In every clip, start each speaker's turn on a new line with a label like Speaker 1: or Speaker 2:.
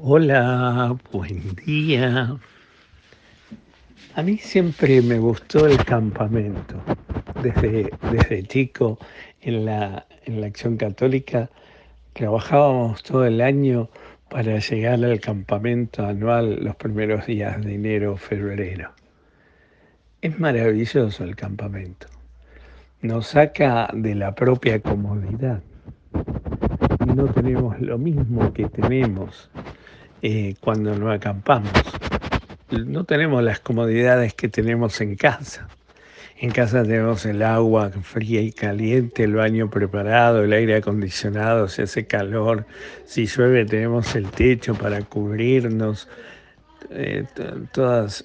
Speaker 1: Hola, buen día. A mí siempre me gustó el campamento. Desde, desde chico en la, en la acción católica trabajábamos todo el año para llegar al campamento anual los primeros días de enero, febrero. Es maravilloso el campamento. Nos saca de la propia comodidad. No tenemos lo mismo que tenemos eh, cuando no acampamos. No tenemos las comodidades que tenemos en casa. En casa tenemos el agua fría y caliente, el baño preparado, el aire acondicionado, se hace calor. Si llueve tenemos el techo para cubrirnos, eh,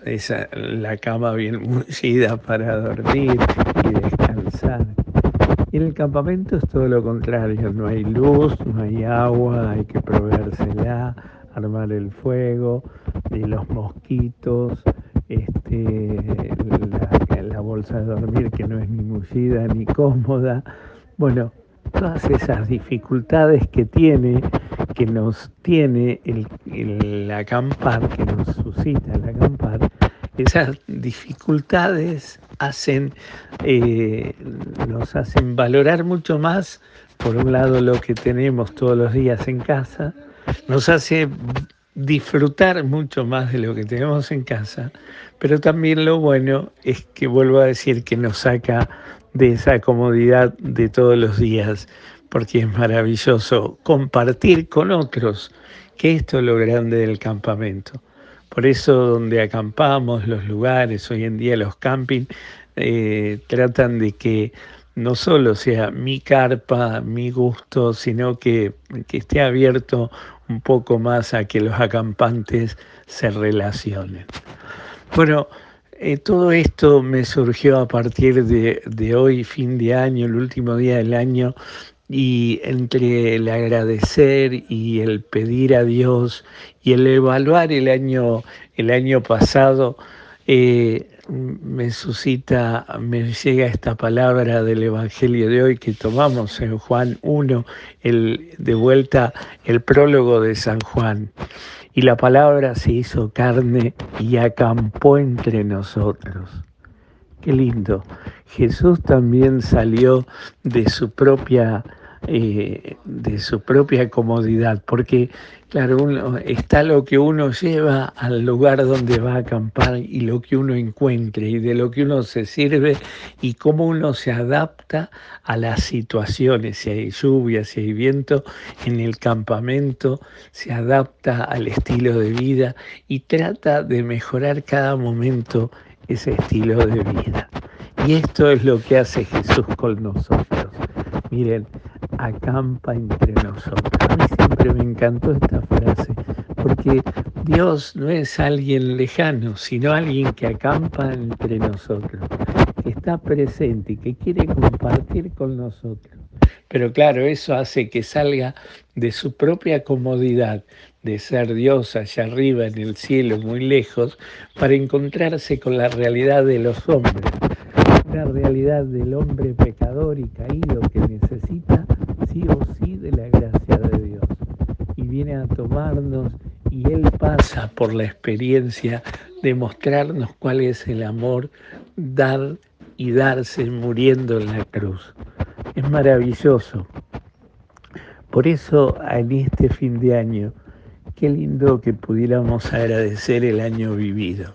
Speaker 1: esa, la cama bien mullida para dormir y descansar. En el campamento es todo lo contrario, no hay luz, no hay agua, hay que proveérsela, armar el fuego, y los mosquitos, este, la, la, bolsa de dormir que no es ni mullida ni cómoda. Bueno, todas esas dificultades que tiene, que nos tiene el, el acampar, que nos suscita el acampar, esas dificultades hacen, eh, nos hacen valorar mucho más, por un lado, lo que tenemos todos los días en casa, nos hace disfrutar mucho más de lo que tenemos en casa, pero también lo bueno es que vuelvo a decir que nos saca de esa comodidad de todos los días, porque es maravilloso compartir con otros, que esto es lo grande del campamento. Por eso donde acampamos, los lugares, hoy en día los campings, eh, tratan de que no solo sea mi carpa, mi gusto, sino que, que esté abierto un poco más a que los acampantes se relacionen. Bueno, eh, todo esto me surgió a partir de, de, hoy, fin de año, el último día del año, y entre el agradecer y el pedir a Dios y el evaluar el año, el año pasado, eh, me suscita, me llega esta palabra del Evangelio de hoy que tomamos en Juan 1, el, de vuelta el prólogo de San Juan. Y la palabra se hizo carne y acampó entre nosotros. Qué lindo. Jesús también salió de su propia eh, de su propia comodidad, porque claro, uno, está lo que uno lleva al lugar donde va a acampar y lo que uno encuentre y de lo que uno se sirve y cómo uno se adapta a las situaciones, si hay lluvia, si hay viento, en el campamento se adapta al estilo de vida y trata de mejorar cada momento ese estilo de vida. Y esto es lo que hace Jesús con nosotros. Miren, acampa entre nosotros. A mí siempre me encantó esta frase, porque Dios no es alguien lejano, sino alguien que acampa entre nosotros, que está presente y que quiere compartir con nosotros. Pero claro, eso hace que salga de su propia comodidad de ser Dios allá arriba en el cielo, muy lejos, para encontrarse con la realidad de los hombres, la realidad del hombre pecador y caído que necesita tomarnos y Él pasa por la experiencia de mostrarnos cuál es el amor, dar y darse muriendo en la cruz. Es maravilloso. Por eso en este fin de año, qué lindo que pudiéramos agradecer el año vivido.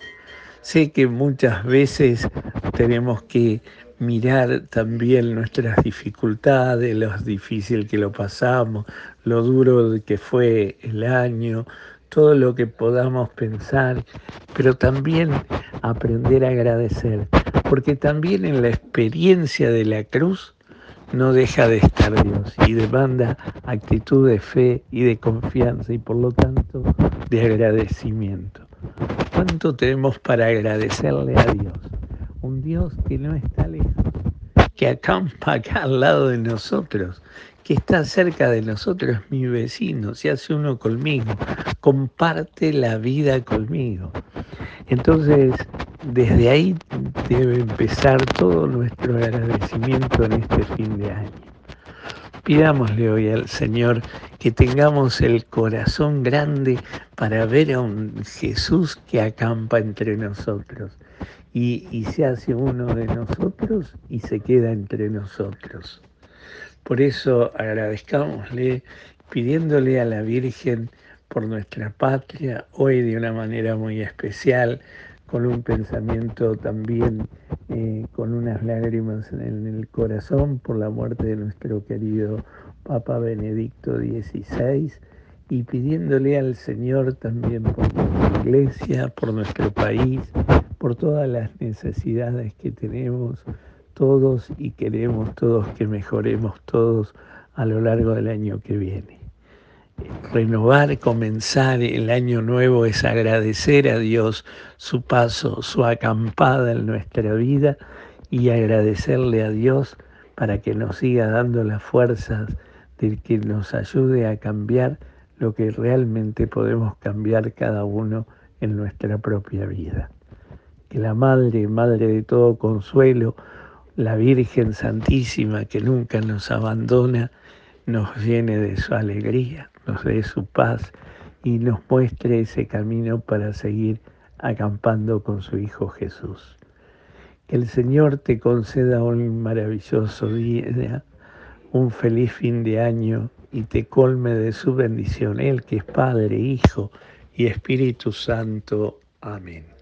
Speaker 1: Sé que muchas veces tenemos que mirar también nuestras dificultades, lo difícil que lo pasamos, lo duro que fue el año, todo lo que podamos pensar, pero también aprender a agradecer, porque también en la experiencia de la cruz no deja de estar Dios y demanda actitud de fe y de confianza y por lo tanto de agradecimiento. ¿Cuánto tenemos para agradecerle a Dios? Un Dios que no está lejos, que acampa acá al lado de nosotros, que está cerca de nosotros, mi vecino, se hace uno conmigo, comparte la vida conmigo. Entonces, desde ahí debe empezar todo nuestro agradecimiento en este fin de año. Pidámosle hoy al Señor que tengamos el corazón grande para ver a un Jesús que acampa entre nosotros y, se hace uno de nosotros y se queda entre nosotros. Por eso agradezcámosle pidiéndole a la Virgen por nuestra patria, hoy de una manera muy especial, con un pensamiento también, eh, con unas lágrimas en el corazón por la muerte de nuestro querido Papa Benedicto XVI y pidiéndole al Señor también por nuestra iglesia, por nuestro país, por todas las necesidades que tenemos todos y queremos todos que mejoremos todos a lo largo del año que viene. Renovar, comenzar el año nuevo es agradecer a Dios su paso, su acampada en nuestra vida y agradecerle a Dios para que nos siga dando las fuerzas de que nos ayude a cambiar lo que realmente podemos cambiar cada uno en nuestra propia vida. Que la Madre, Madre de todo consuelo, la Virgen Santísima que nunca nos abandona, nos llene de su alegría nos dé su paz y nos muestre ese camino para seguir acampando con su Hijo Jesús. Que el Señor te conceda un maravilloso día, un feliz fin de año y te colme de su bendición, Él que es Padre, Hijo y Espíritu Santo. Amén.